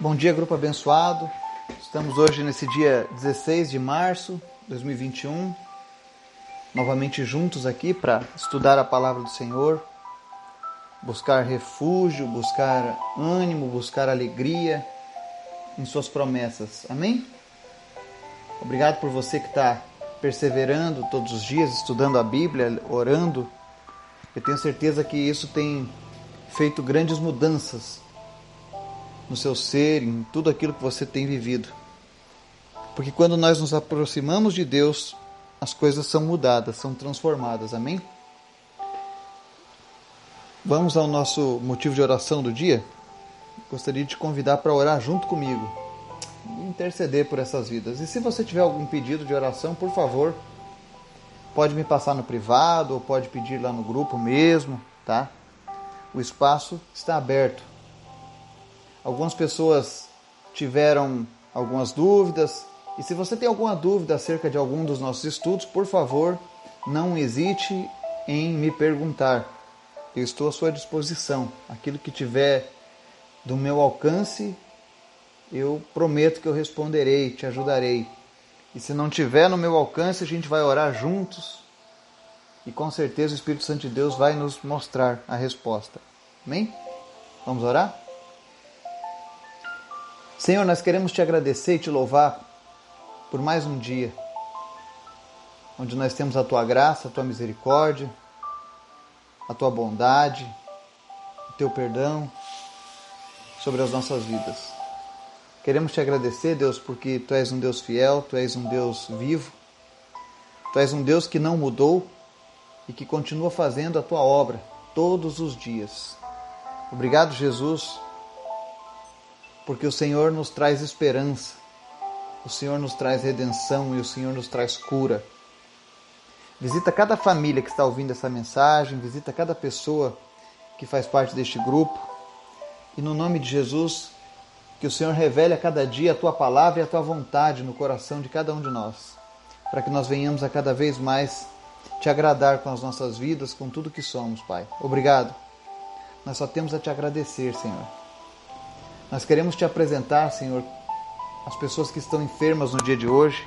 Bom dia, grupo abençoado. Estamos hoje nesse dia 16 de março de 2021, novamente juntos aqui para estudar a palavra do Senhor, buscar refúgio, buscar ânimo, buscar alegria em Suas promessas. Amém? Obrigado por você que está perseverando todos os dias, estudando a Bíblia, orando. Eu tenho certeza que isso tem feito grandes mudanças no seu ser, em tudo aquilo que você tem vivido. Porque quando nós nos aproximamos de Deus, as coisas são mudadas, são transformadas. Amém? Vamos ao nosso motivo de oração do dia? Gostaria de te convidar para orar junto comigo, interceder por essas vidas. E se você tiver algum pedido de oração, por favor, pode me passar no privado ou pode pedir lá no grupo mesmo, tá? O espaço está aberto Algumas pessoas tiveram algumas dúvidas. E se você tem alguma dúvida acerca de algum dos nossos estudos, por favor, não hesite em me perguntar. Eu estou à sua disposição. Aquilo que tiver do meu alcance, eu prometo que eu responderei, te ajudarei. E se não tiver no meu alcance, a gente vai orar juntos. E com certeza o Espírito Santo de Deus vai nos mostrar a resposta. Amém? Vamos orar? Senhor, nós queremos te agradecer e te louvar por mais um dia, onde nós temos a tua graça, a tua misericórdia, a tua bondade, o teu perdão sobre as nossas vidas. Queremos te agradecer, Deus, porque tu és um Deus fiel, tu és um Deus vivo, tu és um Deus que não mudou e que continua fazendo a tua obra todos os dias. Obrigado, Jesus porque o Senhor nos traz esperança, o Senhor nos traz redenção e o Senhor nos traz cura. Visita cada família que está ouvindo essa mensagem, visita cada pessoa que faz parte deste grupo. E no nome de Jesus, que o Senhor revele a cada dia a tua palavra e a tua vontade no coração de cada um de nós, para que nós venhamos a cada vez mais te agradar com as nossas vidas, com tudo que somos, Pai. Obrigado. Nós só temos a te agradecer, Senhor. Nós queremos te apresentar, Senhor, as pessoas que estão enfermas no dia de hoje.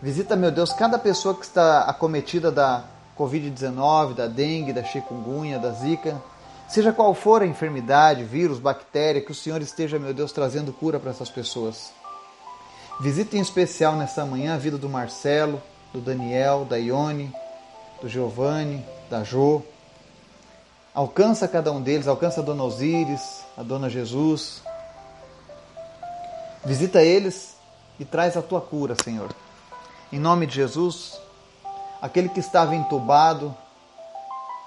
Visita, meu Deus, cada pessoa que está acometida da Covid-19, da dengue, da chikungunya, da zika, seja qual for a enfermidade, vírus, bactéria, que o Senhor esteja, meu Deus, trazendo cura para essas pessoas. Visita em especial nessa manhã a vida do Marcelo, do Daniel, da Ione, do Giovanni, da Jo. Alcança cada um deles, alcança a Dona Osíris, a Dona Jesus. Visita eles e traz a tua cura, Senhor. Em nome de Jesus, aquele que estava entubado,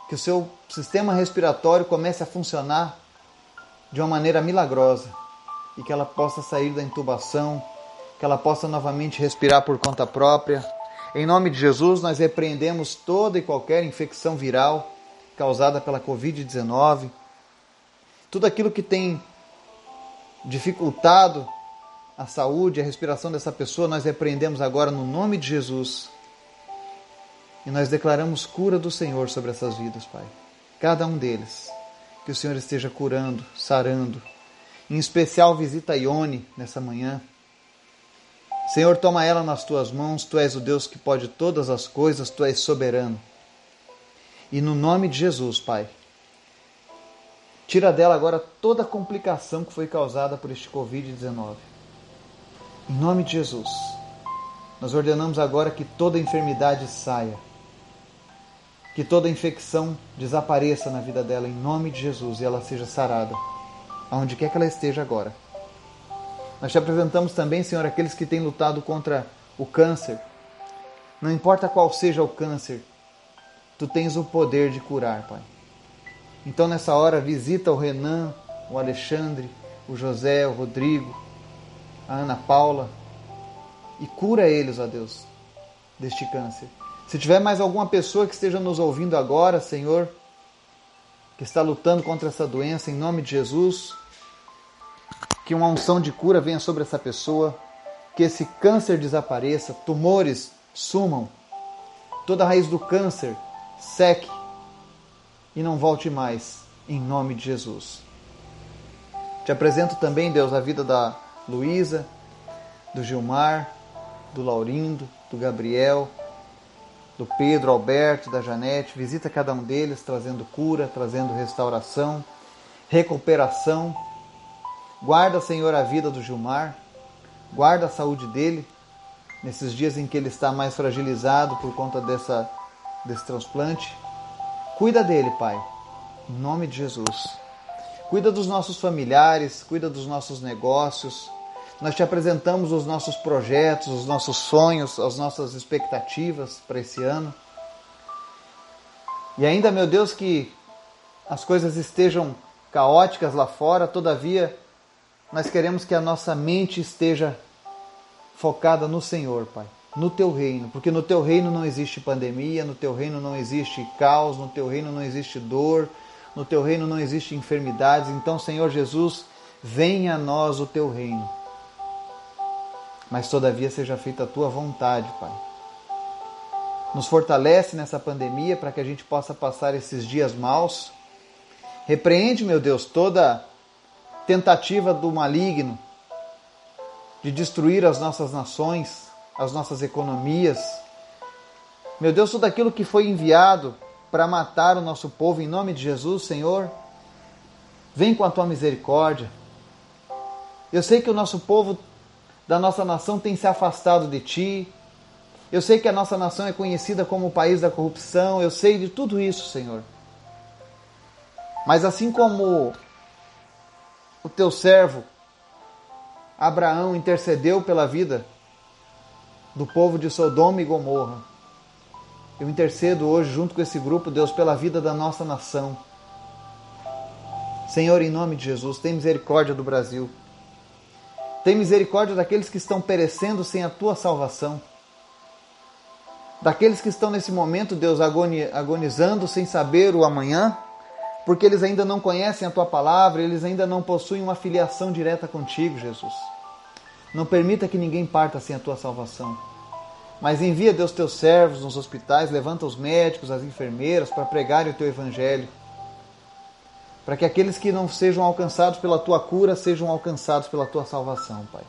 que o seu sistema respiratório comece a funcionar de uma maneira milagrosa e que ela possa sair da intubação, que ela possa novamente respirar por conta própria. Em nome de Jesus, nós repreendemos toda e qualquer infecção viral causada pela Covid-19, tudo aquilo que tem dificultado a saúde, a respiração dessa pessoa, nós repreendemos agora no nome de Jesus. E nós declaramos cura do Senhor sobre essas vidas, Pai. Cada um deles. Que o Senhor esteja curando, sarando. Em especial, visita a Ione nessa manhã. Senhor, toma ela nas tuas mãos. Tu és o Deus que pode todas as coisas, tu és soberano. E no nome de Jesus, Pai, tira dela agora toda a complicação que foi causada por este Covid-19. Em nome de Jesus, nós ordenamos agora que toda enfermidade saia, que toda infecção desapareça na vida dela, em nome de Jesus, e ela seja sarada, aonde quer que ela esteja agora. Nós te apresentamos também, Senhor, aqueles que têm lutado contra o câncer. Não importa qual seja o câncer, Tu tens o poder de curar, Pai. Então nessa hora visita o Renan, o Alexandre, o José, o Rodrigo, a Ana Paula e cura eles, ó Deus, deste câncer. Se tiver mais alguma pessoa que esteja nos ouvindo agora, Senhor, que está lutando contra essa doença, em nome de Jesus, que uma unção de cura venha sobre essa pessoa, que esse câncer desapareça, tumores sumam, toda a raiz do câncer seque e não volte mais, em nome de Jesus. Te apresento também, Deus, a vida da Luísa, do Gilmar, do Laurindo, do Gabriel, do Pedro, Alberto, da Janete. Visita cada um deles, trazendo cura, trazendo restauração, recuperação. Guarda, Senhor, a vida do Gilmar, guarda a saúde dele nesses dias em que ele está mais fragilizado por conta dessa, desse transplante. Cuida dele, Pai, em nome de Jesus. Cuida dos nossos familiares, cuida dos nossos negócios. Nós te apresentamos os nossos projetos, os nossos sonhos, as nossas expectativas para esse ano. E ainda, meu Deus, que as coisas estejam caóticas lá fora, todavia, nós queremos que a nossa mente esteja focada no Senhor, Pai, no teu reino, porque no teu reino não existe pandemia, no teu reino não existe caos, no teu reino não existe dor, no teu reino não existe enfermidades. Então, Senhor Jesus, venha a nós o teu reino. Mas todavia seja feita a tua vontade, Pai. Nos fortalece nessa pandemia para que a gente possa passar esses dias maus. Repreende, meu Deus, toda tentativa do maligno de destruir as nossas nações, as nossas economias. Meu Deus, tudo aquilo que foi enviado para matar o nosso povo, em nome de Jesus, Senhor, vem com a tua misericórdia. Eu sei que o nosso povo da nossa nação tem se afastado de ti. Eu sei que a nossa nação é conhecida como o país da corrupção. Eu sei de tudo isso, Senhor. Mas assim como o teu servo Abraão intercedeu pela vida do povo de Sodoma e Gomorra. Eu intercedo hoje, junto com esse grupo, Deus, pela vida da nossa nação. Senhor, em nome de Jesus, tem misericórdia do Brasil. Tem misericórdia daqueles que estão perecendo sem a tua salvação. Daqueles que estão nesse momento, Deus, agonizando sem saber o amanhã, porque eles ainda não conhecem a tua palavra, eles ainda não possuem uma filiação direta contigo, Jesus. Não permita que ninguém parta sem a tua salvação. Mas envia, Deus, teus servos nos hospitais, levanta os médicos, as enfermeiras para pregarem o teu evangelho. Para que aqueles que não sejam alcançados pela tua cura sejam alcançados pela tua salvação, Pai.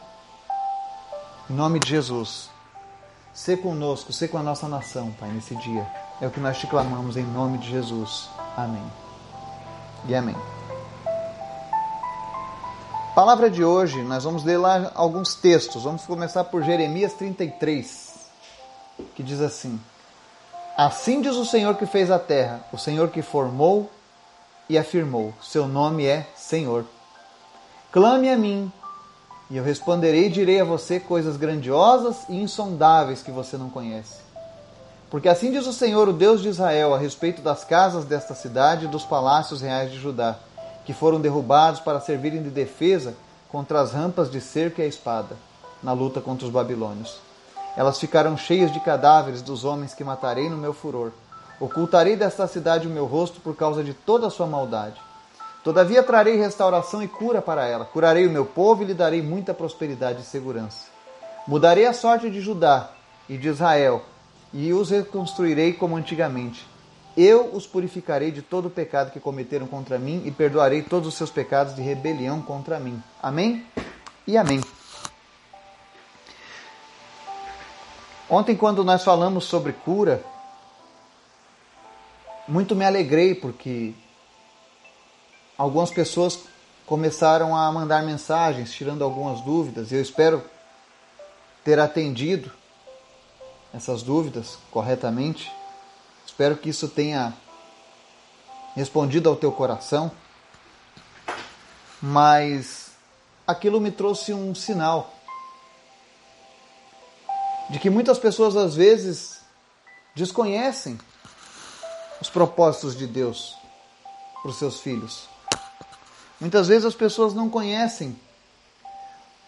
Em nome de Jesus. Sê conosco, sê com a nossa nação, Pai, nesse dia. É o que nós te clamamos em nome de Jesus. Amém e amém. Palavra de hoje, nós vamos ler lá alguns textos. Vamos começar por Jeremias 33, que diz assim: Assim diz o Senhor que fez a terra, o Senhor que formou e afirmou: Seu nome é Senhor. Clame a mim, e eu responderei e direi a você coisas grandiosas e insondáveis que você não conhece. Porque assim diz o Senhor, o Deus de Israel, a respeito das casas desta cidade e dos palácios reais de Judá, que foram derrubados para servirem de defesa contra as rampas de cerco e a espada, na luta contra os babilônios. Elas ficarão cheias de cadáveres dos homens que matarei no meu furor. Ocultarei desta cidade o meu rosto por causa de toda a sua maldade. Todavia trarei restauração e cura para ela. Curarei o meu povo e lhe darei muita prosperidade e segurança. Mudarei a sorte de Judá e de Israel e os reconstruirei como antigamente. Eu os purificarei de todo o pecado que cometeram contra mim e perdoarei todos os seus pecados de rebelião contra mim. Amém? E amém. Ontem, quando nós falamos sobre cura, muito me alegrei porque algumas pessoas começaram a mandar mensagens, tirando algumas dúvidas. Eu espero ter atendido essas dúvidas corretamente. Espero que isso tenha respondido ao teu coração. Mas aquilo me trouxe um sinal de que muitas pessoas às vezes desconhecem os propósitos de Deus para os seus filhos. Muitas vezes as pessoas não conhecem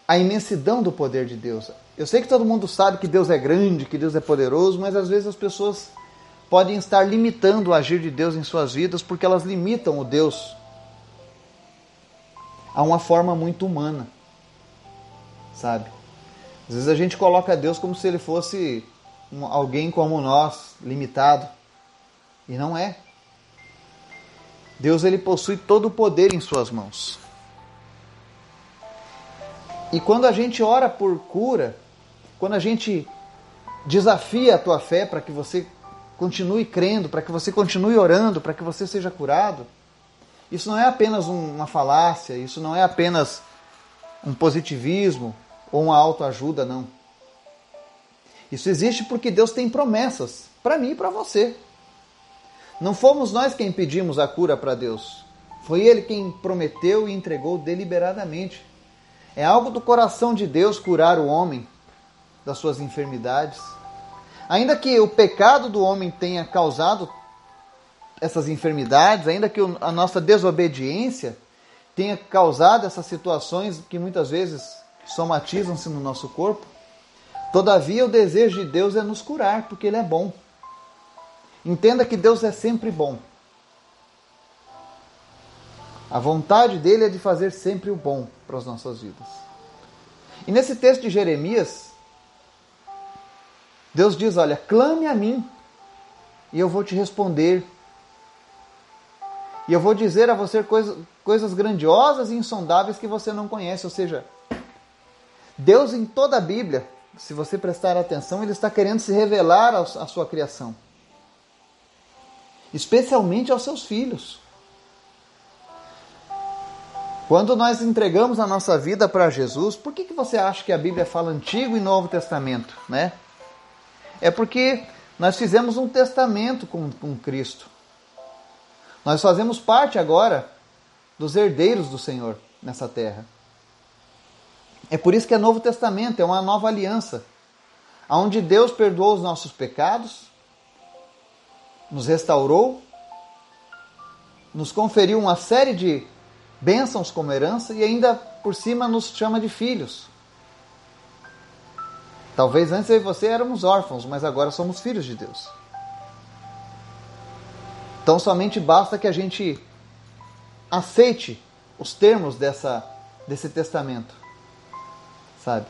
a imensidão do poder de Deus. Eu sei que todo mundo sabe que Deus é grande, que Deus é poderoso, mas às vezes as pessoas podem estar limitando o agir de Deus em suas vidas porque elas limitam o Deus a uma forma muito humana, sabe? Às vezes a gente coloca Deus como se ele fosse alguém como nós, limitado, e não é. Deus ele possui todo o poder em suas mãos. E quando a gente ora por cura, quando a gente desafia a tua fé para que você continue crendo, para que você continue orando, para que você seja curado, isso não é apenas uma falácia, isso não é apenas um positivismo ou uma autoajuda, não. Isso existe porque Deus tem promessas para mim e para você. Não fomos nós quem pedimos a cura para Deus. Foi Ele quem prometeu e entregou deliberadamente. É algo do coração de Deus curar o homem das suas enfermidades. Ainda que o pecado do homem tenha causado essas enfermidades, ainda que a nossa desobediência tenha causado essas situações que muitas vezes somatizam-se no nosso corpo, todavia o desejo de Deus é nos curar, porque Ele é bom. Entenda que Deus é sempre bom. A vontade dele é de fazer sempre o bom para as nossas vidas. E nesse texto de Jeremias, Deus diz: Olha, clame a mim e eu vou te responder. E eu vou dizer a você coisas, coisas grandiosas e insondáveis que você não conhece. Ou seja, Deus em toda a Bíblia, se você prestar atenção, ele está querendo se revelar à sua criação especialmente aos seus filhos. Quando nós entregamos a nossa vida para Jesus, por que, que você acha que a Bíblia fala Antigo e Novo Testamento? Né? É porque nós fizemos um testamento com, com Cristo. Nós fazemos parte agora dos herdeiros do Senhor nessa terra. É por isso que é Novo Testamento, é uma nova aliança, onde Deus perdoou os nossos pecados, nos restaurou, nos conferiu uma série de bênçãos como herança e ainda por cima nos chama de filhos. Talvez antes eu e você éramos órfãos, mas agora somos filhos de Deus. Então somente basta que a gente aceite os termos dessa, desse testamento. Sabe?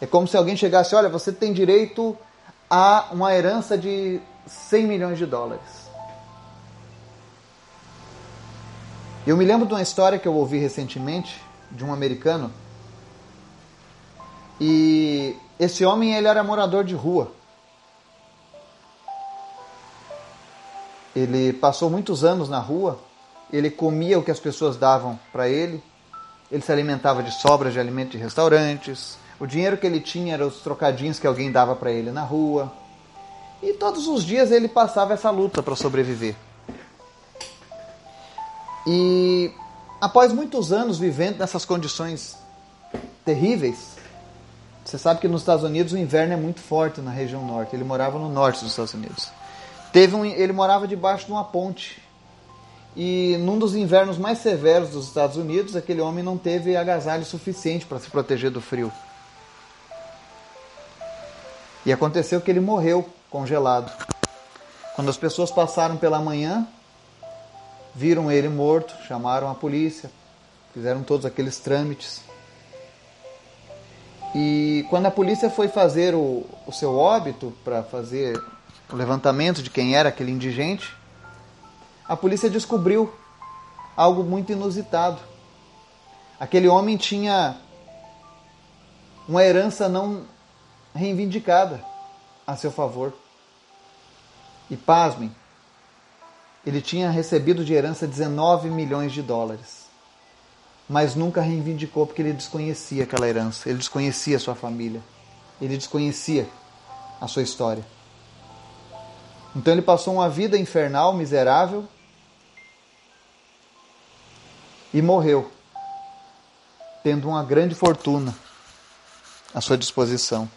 É como se alguém chegasse, olha, você tem direito a uma herança de 100 milhões de dólares. Eu me lembro de uma história que eu ouvi recentemente de um americano. E esse homem ele era morador de rua. Ele passou muitos anos na rua. Ele comia o que as pessoas davam para ele. Ele se alimentava de sobras de alimento de restaurantes. O dinheiro que ele tinha era os trocadinhos que alguém dava para ele na rua. E todos os dias ele passava essa luta para sobreviver. E após muitos anos vivendo nessas condições terríveis, você sabe que nos Estados Unidos o inverno é muito forte na região norte. Ele morava no norte dos Estados Unidos. Teve um, ele morava debaixo de uma ponte. E num dos invernos mais severos dos Estados Unidos, aquele homem não teve agasalho suficiente para se proteger do frio. E aconteceu que ele morreu congelado. Quando as pessoas passaram pela manhã, viram ele morto, chamaram a polícia, fizeram todos aqueles trâmites. E quando a polícia foi fazer o, o seu óbito para fazer o levantamento de quem era aquele indigente, a polícia descobriu algo muito inusitado. Aquele homem tinha uma herança não reivindicada a seu favor. E pasmem, ele tinha recebido de herança 19 milhões de dólares. Mas nunca reivindicou porque ele desconhecia aquela herança, ele desconhecia a sua família, ele desconhecia a sua história. Então ele passou uma vida infernal, miserável e morreu, tendo uma grande fortuna à sua disposição.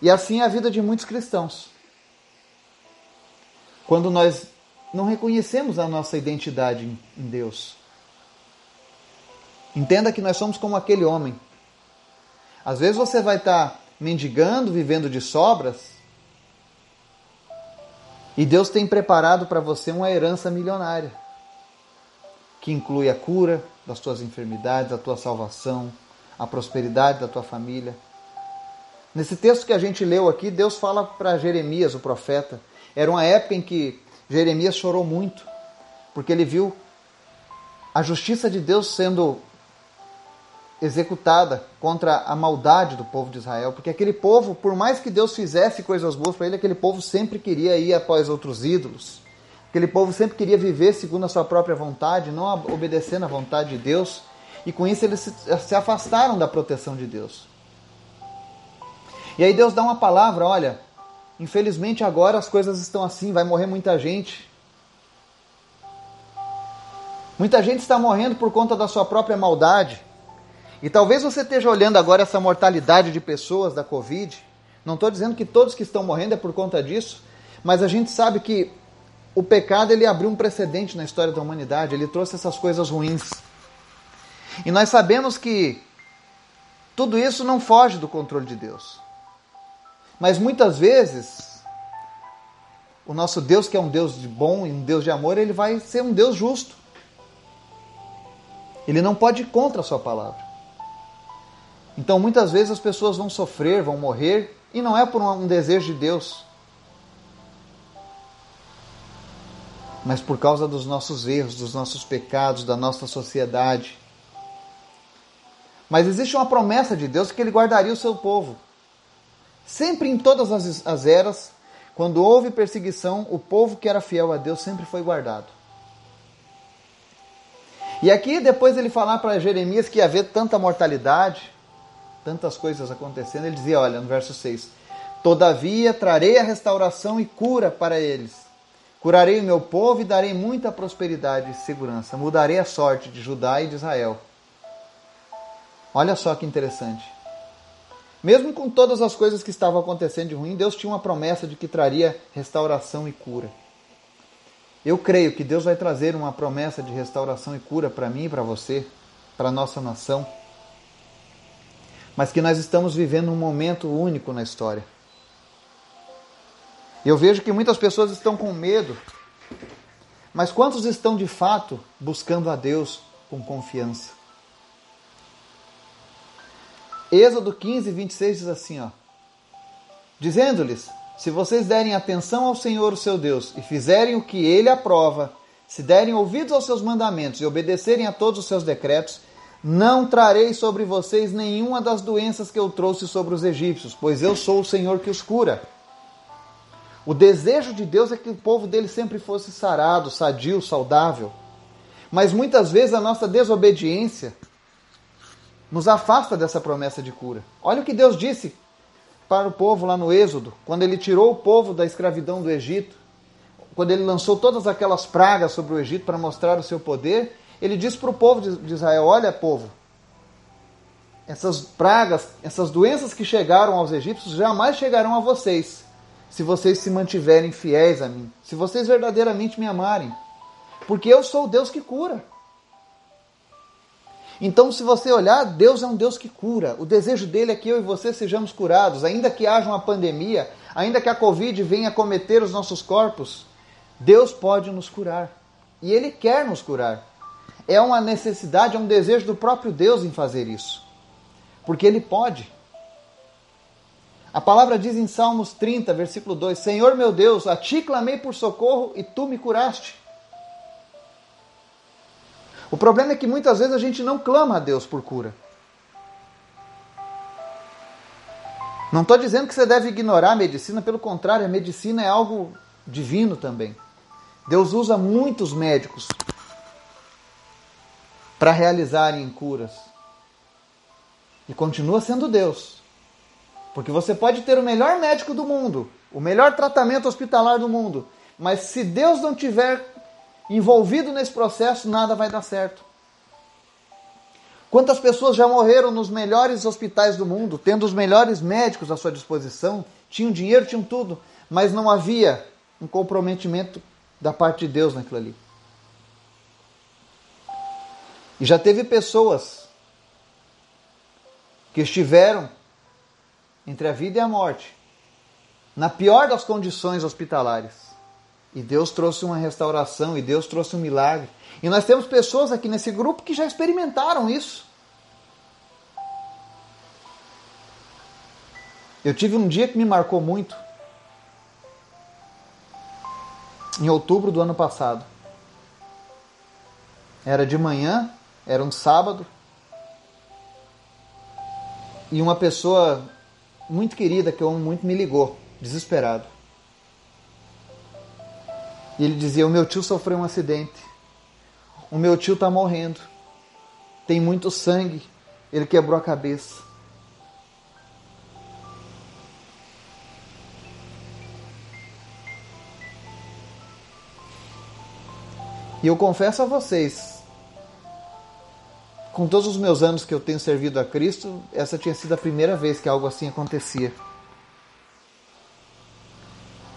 E assim é a vida de muitos cristãos. Quando nós não reconhecemos a nossa identidade em Deus. Entenda que nós somos como aquele homem. Às vezes você vai estar mendigando, vivendo de sobras, e Deus tem preparado para você uma herança milionária, que inclui a cura das tuas enfermidades, a tua salvação, a prosperidade da tua família. Nesse texto que a gente leu aqui, Deus fala para Jeremias, o profeta. Era uma época em que Jeremias chorou muito, porque ele viu a justiça de Deus sendo executada contra a maldade do povo de Israel, porque aquele povo, por mais que Deus fizesse coisas boas para ele, aquele povo sempre queria ir após outros ídolos. Aquele povo sempre queria viver segundo a sua própria vontade, não obedecendo à vontade de Deus, e com isso eles se afastaram da proteção de Deus. E aí Deus dá uma palavra, olha, infelizmente agora as coisas estão assim, vai morrer muita gente. Muita gente está morrendo por conta da sua própria maldade. E talvez você esteja olhando agora essa mortalidade de pessoas da Covid. Não estou dizendo que todos que estão morrendo é por conta disso, mas a gente sabe que o pecado ele abriu um precedente na história da humanidade, ele trouxe essas coisas ruins. E nós sabemos que tudo isso não foge do controle de Deus. Mas muitas vezes, o nosso Deus, que é um Deus de bom e um Deus de amor, ele vai ser um Deus justo. Ele não pode ir contra a sua palavra. Então muitas vezes as pessoas vão sofrer, vão morrer, e não é por um desejo de Deus, mas por causa dos nossos erros, dos nossos pecados, da nossa sociedade. Mas existe uma promessa de Deus que Ele guardaria o seu povo. Sempre em todas as, as eras, quando houve perseguição, o povo que era fiel a Deus sempre foi guardado. E aqui, depois ele falar para Jeremias que ia haver tanta mortalidade, tantas coisas acontecendo, ele dizia, olha, no verso 6, Todavia trarei a restauração e cura para eles. Curarei o meu povo e darei muita prosperidade e segurança. Mudarei a sorte de Judá e de Israel. Olha só que interessante. Mesmo com todas as coisas que estavam acontecendo de ruim, Deus tinha uma promessa de que traria restauração e cura. Eu creio que Deus vai trazer uma promessa de restauração e cura para mim e para você, para a nossa nação mas que nós estamos vivendo um momento único na história. Eu vejo que muitas pessoas estão com medo, mas quantos estão de fato buscando a Deus com confiança? Êxodo 15, 26 diz assim: ó, dizendo-lhes: Se vocês derem atenção ao Senhor, o seu Deus, e fizerem o que ele aprova, se derem ouvidos aos seus mandamentos e obedecerem a todos os seus decretos, não trarei sobre vocês nenhuma das doenças que eu trouxe sobre os egípcios, pois eu sou o Senhor que os cura. O desejo de Deus é que o povo dele sempre fosse sarado, sadio, saudável. Mas muitas vezes a nossa desobediência nos afasta dessa promessa de cura. Olha o que Deus disse para o povo lá no Êxodo, quando ele tirou o povo da escravidão do Egito, quando ele lançou todas aquelas pragas sobre o Egito para mostrar o seu poder, ele diz para o povo de Israel: Olha, povo, essas pragas, essas doenças que chegaram aos egípcios jamais chegarão a vocês, se vocês se mantiverem fiéis a mim, se vocês verdadeiramente me amarem, porque eu sou o Deus que cura. Então, se você olhar, Deus é um Deus que cura. O desejo dele é que eu e você sejamos curados, ainda que haja uma pandemia, ainda que a Covid venha cometer os nossos corpos, Deus pode nos curar. E Ele quer nos curar é uma necessidade, é um desejo do próprio Deus em fazer isso. Porque Ele pode. A palavra diz em Salmos 30, versículo 2: Senhor meu Deus, a ti clamei por socorro e tu me curaste. O problema é que muitas vezes a gente não clama a Deus por cura. Não estou dizendo que você deve ignorar a medicina, pelo contrário, a medicina é algo divino também. Deus usa muitos médicos para realizarem curas. E continua sendo Deus. Porque você pode ter o melhor médico do mundo, o melhor tratamento hospitalar do mundo, mas se Deus não tiver envolvido nesse processo, nada vai dar certo. Quantas pessoas já morreram nos melhores hospitais do mundo, tendo os melhores médicos à sua disposição, tinham dinheiro, tinham tudo, mas não havia um comprometimento da parte de Deus naquilo ali. E já teve pessoas que estiveram entre a vida e a morte, na pior das condições hospitalares. E Deus trouxe uma restauração, e Deus trouxe um milagre. E nós temos pessoas aqui nesse grupo que já experimentaram isso. Eu tive um dia que me marcou muito. Em outubro do ano passado. Era de manhã era um sábado. E uma pessoa muito querida, que eu amo muito, me ligou, desesperado. E ele dizia: O meu tio sofreu um acidente. O meu tio está morrendo. Tem muito sangue. Ele quebrou a cabeça. E eu confesso a vocês, com todos os meus anos que eu tenho servido a Cristo, essa tinha sido a primeira vez que algo assim acontecia.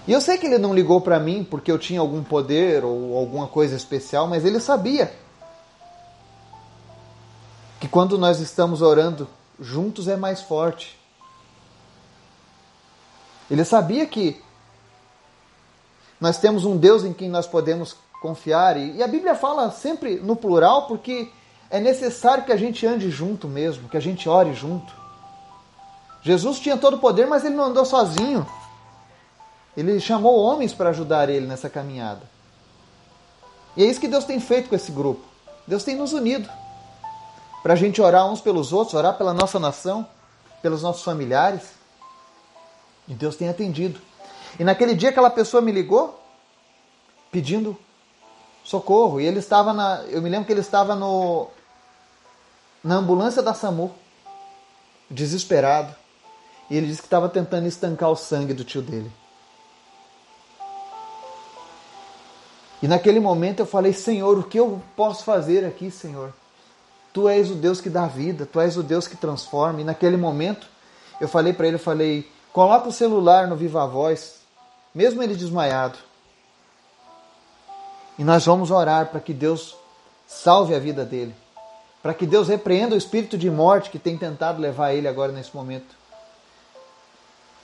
E eu sei que ele não ligou para mim porque eu tinha algum poder ou alguma coisa especial, mas ele sabia que quando nós estamos orando juntos é mais forte. Ele sabia que nós temos um Deus em quem nós podemos confiar. E, a Bíblia fala sempre no plural porque é necessário que a gente ande junto mesmo, que a gente ore junto. Jesus tinha todo o poder, mas ele não andou sozinho. Ele chamou homens para ajudar ele nessa caminhada. E é isso que Deus tem feito com esse grupo. Deus tem nos unido para a gente orar uns pelos outros, orar pela nossa nação, pelos nossos familiares. E Deus tem atendido. E naquele dia aquela pessoa me ligou pedindo socorro. E ele estava na. Eu me lembro que ele estava no, na ambulância da SAMU, desesperado. E ele disse que estava tentando estancar o sangue do tio dele. E naquele momento eu falei: Senhor, o que eu posso fazer aqui, Senhor? Tu és o Deus que dá vida, tu és o Deus que transforma. E naquele momento eu falei para ele: eu falei, coloca o celular no Viva Voz, mesmo ele desmaiado. E nós vamos orar para que Deus salve a vida dele para que Deus repreenda o espírito de morte que tem tentado levar ele agora nesse momento.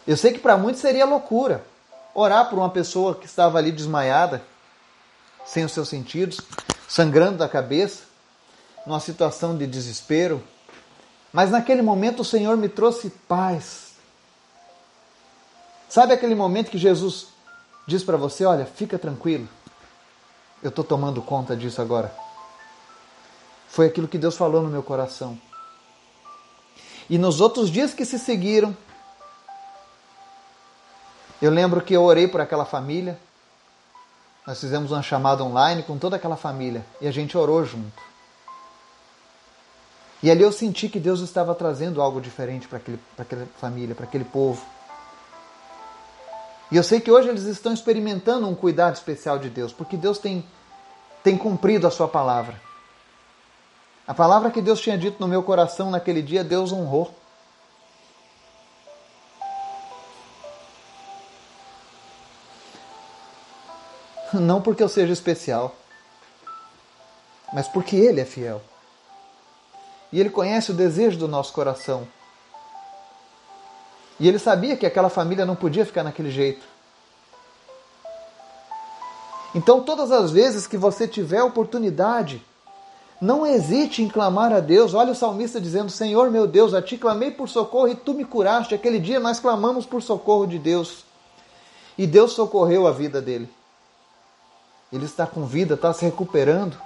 Eu sei que para muitos seria loucura orar por uma pessoa que estava ali desmaiada, sem os seus sentidos, sangrando da cabeça, numa situação de desespero. Mas naquele momento o Senhor me trouxe paz. Sabe aquele momento que Jesus diz para você: Olha, fica tranquilo, eu estou tomando conta disso agora. Foi aquilo que Deus falou no meu coração. E nos outros dias que se seguiram, eu lembro que eu orei por aquela família. Nós fizemos uma chamada online com toda aquela família e a gente orou junto. E ali eu senti que Deus estava trazendo algo diferente para aquela família, para aquele povo. E eu sei que hoje eles estão experimentando um cuidado especial de Deus, porque Deus tem, tem cumprido a sua palavra. A palavra que Deus tinha dito no meu coração naquele dia, Deus honrou. Não porque eu seja especial, mas porque Ele é fiel. E Ele conhece o desejo do nosso coração. E Ele sabia que aquela família não podia ficar naquele jeito. Então, todas as vezes que você tiver oportunidade não hesite em clamar a Deus. Olha o salmista dizendo: Senhor meu Deus, a ti clamei por socorro e tu me curaste. Aquele dia nós clamamos por socorro de Deus. E Deus socorreu a vida dele. Ele está com vida, está se recuperando.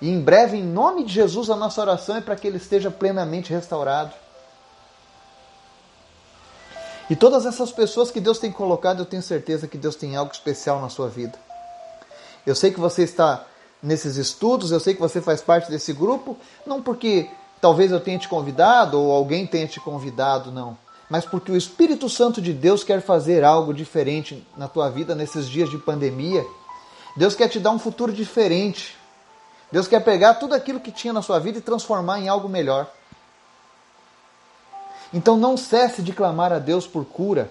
E em breve, em nome de Jesus, a nossa oração é para que ele esteja plenamente restaurado. E todas essas pessoas que Deus tem colocado, eu tenho certeza que Deus tem algo especial na sua vida. Eu sei que você está nesses estudos, eu sei que você faz parte desse grupo, não porque talvez eu tenha te convidado ou alguém tenha te convidado, não, mas porque o Espírito Santo de Deus quer fazer algo diferente na tua vida nesses dias de pandemia. Deus quer te dar um futuro diferente. Deus quer pegar tudo aquilo que tinha na sua vida e transformar em algo melhor. Então não cesse de clamar a Deus por cura.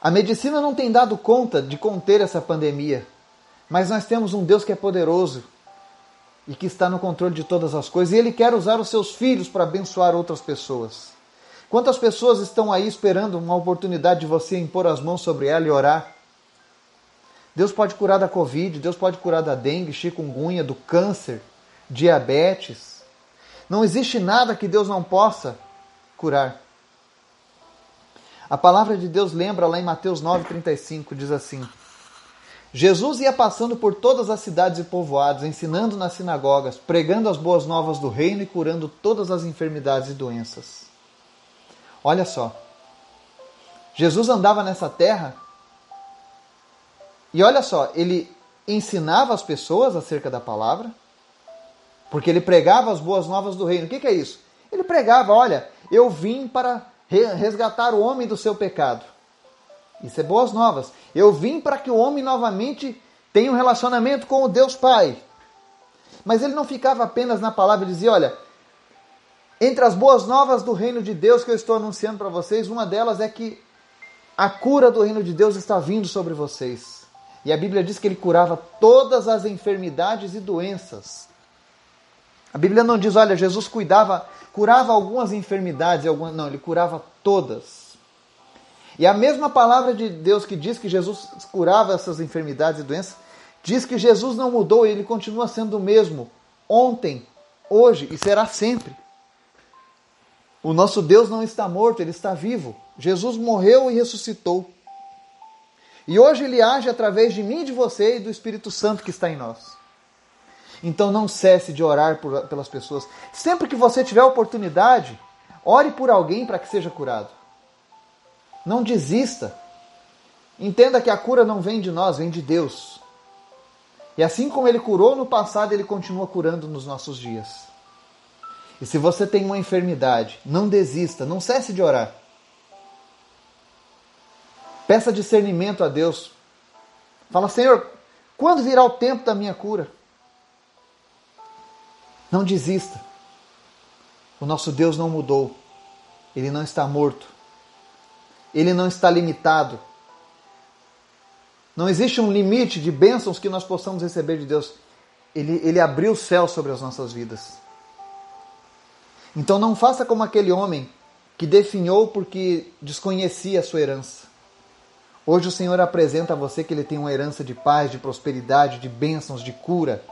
A medicina não tem dado conta de conter essa pandemia. Mas nós temos um Deus que é poderoso e que está no controle de todas as coisas, e Ele quer usar os seus filhos para abençoar outras pessoas. Quantas pessoas estão aí esperando uma oportunidade de você impor as mãos sobre ela e orar? Deus pode curar da Covid, Deus pode curar da dengue, chikungunya, do câncer, diabetes. Não existe nada que Deus não possa curar. A palavra de Deus lembra lá em Mateus 9,35, diz assim: Jesus ia passando por todas as cidades e povoados, ensinando nas sinagogas, pregando as boas novas do reino e curando todas as enfermidades e doenças. Olha só. Jesus andava nessa terra e olha só, ele ensinava as pessoas acerca da palavra, porque ele pregava as boas novas do reino. O que, que é isso? Ele pregava: olha, eu vim para resgatar o homem do seu pecado. Isso é boas novas. Eu vim para que o homem novamente tenha um relacionamento com o Deus Pai. Mas ele não ficava apenas na palavra e dizia: olha, entre as boas novas do reino de Deus que eu estou anunciando para vocês, uma delas é que a cura do reino de Deus está vindo sobre vocês. E a Bíblia diz que ele curava todas as enfermidades e doenças. A Bíblia não diz, olha, Jesus cuidava, curava algumas enfermidades, algumas, não, ele curava todas. E a mesma palavra de Deus que diz que Jesus curava essas enfermidades e doenças, diz que Jesus não mudou, ele continua sendo o mesmo ontem, hoje e será sempre. O nosso Deus não está morto, ele está vivo. Jesus morreu e ressuscitou. E hoje ele age através de mim de você e do Espírito Santo que está em nós. Então não cesse de orar por, pelas pessoas. Sempre que você tiver oportunidade, ore por alguém para que seja curado. Não desista. Entenda que a cura não vem de nós, vem de Deus. E assim como ele curou no passado, ele continua curando nos nossos dias. E se você tem uma enfermidade, não desista, não cesse de orar. Peça discernimento a Deus. Fala, Senhor, quando virá o tempo da minha cura? Não desista. O nosso Deus não mudou. Ele não está morto ele não está limitado. Não existe um limite de bênçãos que nós possamos receber de Deus. Ele, ele abriu o céu sobre as nossas vidas. Então não faça como aquele homem que definhou porque desconhecia a sua herança. Hoje o Senhor apresenta a você que ele tem uma herança de paz, de prosperidade, de bênçãos, de cura.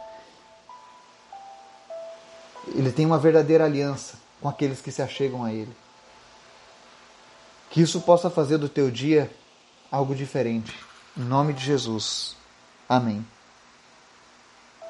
Ele tem uma verdadeira aliança com aqueles que se achegam a ele. Que isso possa fazer do teu dia algo diferente. Em nome de Jesus. Amém.